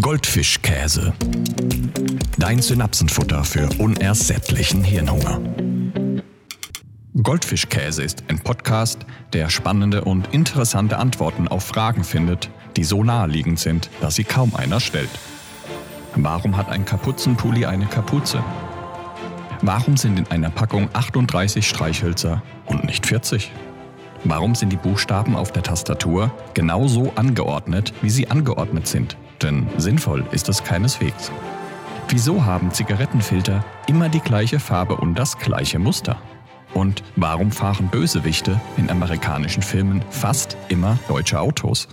Goldfischkäse. Dein Synapsenfutter für unersättlichen Hirnhunger. Goldfischkäse ist ein Podcast, der spannende und interessante Antworten auf Fragen findet, die so naheliegend sind, dass sie kaum einer stellt. Warum hat ein Kapuzenpulli eine Kapuze? Warum sind in einer Packung 38 Streichhölzer und nicht 40? Warum sind die Buchstaben auf der Tastatur genau so angeordnet, wie sie angeordnet sind? Denn sinnvoll ist es keineswegs. Wieso haben Zigarettenfilter immer die gleiche Farbe und das gleiche Muster? Und warum fahren Bösewichte in amerikanischen Filmen fast immer deutsche Autos?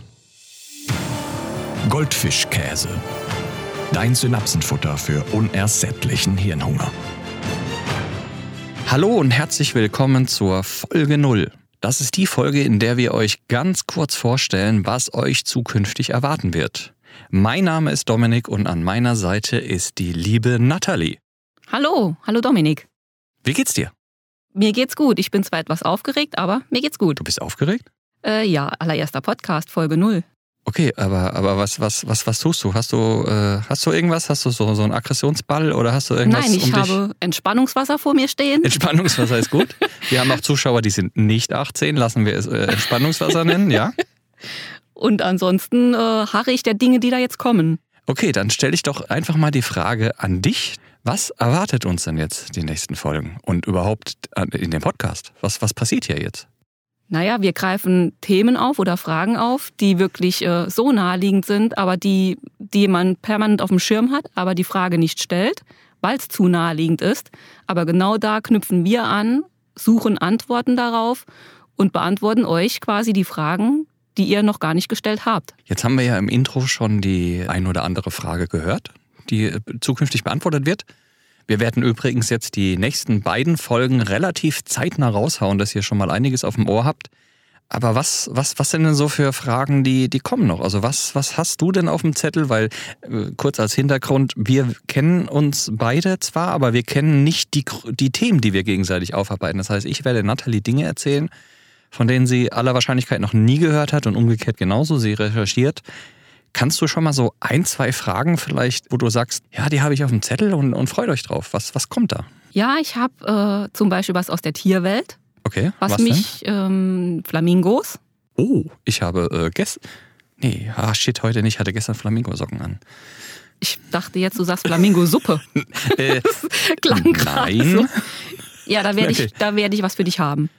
Goldfischkäse. Dein Synapsenfutter für unersättlichen Hirnhunger. Hallo und herzlich willkommen zur Folge 0. Das ist die Folge, in der wir euch ganz kurz vorstellen, was euch zukünftig erwarten wird. Mein Name ist Dominik und an meiner Seite ist die liebe Natalie. Hallo, hallo Dominik. Wie geht's dir? Mir geht's gut. Ich bin zwar etwas aufgeregt, aber mir geht's gut. Du bist aufgeregt? Äh, ja, allererster Podcast, Folge 0. Okay, aber, aber was, was, was, was tust du? Hast du, äh, hast du irgendwas? Hast du so, so einen Aggressionsball oder hast du irgendwas Nein, ich um dich? habe Entspannungswasser vor mir stehen. Entspannungswasser ist gut. Wir haben auch Zuschauer, die sind nicht 18, lassen wir es äh, Entspannungswasser nennen, ja? Und ansonsten äh, harre ich der Dinge, die da jetzt kommen. Okay, dann stelle ich doch einfach mal die Frage an dich. Was erwartet uns denn jetzt die nächsten Folgen und überhaupt äh, in dem Podcast? Was, was passiert hier jetzt? Naja, wir greifen Themen auf oder Fragen auf, die wirklich äh, so naheliegend sind, aber die, die man permanent auf dem Schirm hat, aber die Frage nicht stellt, weil es zu naheliegend ist. Aber genau da knüpfen wir an, suchen Antworten darauf und beantworten euch quasi die Fragen, die ihr noch gar nicht gestellt habt. Jetzt haben wir ja im Intro schon die ein oder andere Frage gehört, die äh, zukünftig beantwortet wird. Wir werden übrigens jetzt die nächsten beiden Folgen relativ zeitnah raushauen, dass ihr schon mal einiges auf dem Ohr habt. Aber was, was, was sind denn so für Fragen, die, die kommen noch? Also was, was hast du denn auf dem Zettel? Weil, äh, kurz als Hintergrund, wir kennen uns beide zwar, aber wir kennen nicht die, die Themen, die wir gegenseitig aufarbeiten. Das heißt, ich werde Nathalie Dinge erzählen, von denen sie aller Wahrscheinlichkeit noch nie gehört hat und umgekehrt genauso. Sie recherchiert. Kannst du schon mal so ein, zwei Fragen vielleicht, wo du sagst, ja, die habe ich auf dem Zettel und, und freut euch drauf. Was, was kommt da? Ja, ich habe äh, zum Beispiel was aus der Tierwelt, Okay, was, was mich ähm, Flamingos. Oh, ich habe äh, gestern... Nee, ah shit, heute nicht. Ich hatte gestern Flamingosocken an. Ich dachte jetzt, du sagst Flamingo-Suppe. Äh, Klang gerade nein. so. Ja, da werde ich, Okay. da werde ich was für dich haben.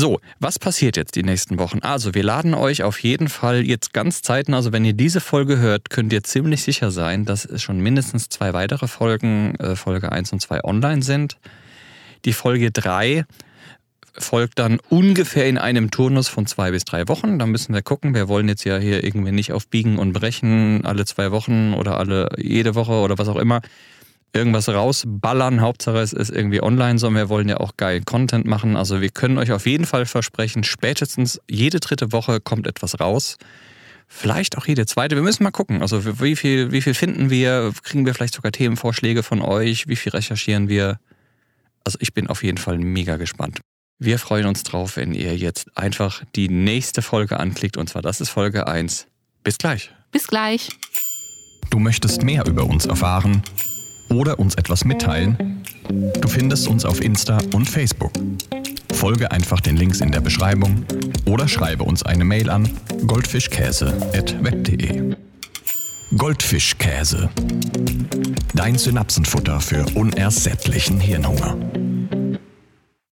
So, was passiert jetzt die nächsten Wochen? Also, wir laden euch auf jeden Fall jetzt ganz zeitnah, also wenn ihr diese Folge hört, könnt ihr ziemlich sicher sein, dass es schon mindestens zwei weitere Folgen, äh, Folge 1 und 2 online sind. Die Folge 3 folgt dann ungefähr in einem Turnus von zwei bis drei Wochen. Da müssen wir gucken. Wir wollen jetzt ja hier irgendwie nicht auf Biegen und Brechen alle zwei Wochen oder alle jede Woche oder was auch immer irgendwas rausballern. Hauptsache es ist irgendwie online, sondern wir wollen ja auch geil Content machen. Also wir können euch auf jeden Fall versprechen, spätestens jede dritte Woche kommt etwas raus. Vielleicht auch jede zweite. Wir müssen mal gucken. Also wie viel, wie viel finden wir? Kriegen wir vielleicht sogar Themenvorschläge von euch? Wie viel recherchieren wir? Also ich bin auf jeden Fall mega gespannt. Wir freuen uns drauf, wenn ihr jetzt einfach die nächste Folge anklickt. Und zwar das ist Folge 1. Bis gleich. Bis gleich. Du möchtest mehr über uns erfahren oder uns etwas mitteilen? Du findest uns auf Insta und Facebook. Folge einfach den Links in der Beschreibung oder schreibe uns eine Mail an goldfischkäse.web.de. Goldfischkäse. Dein Synapsenfutter für unersättlichen Hirnhunger.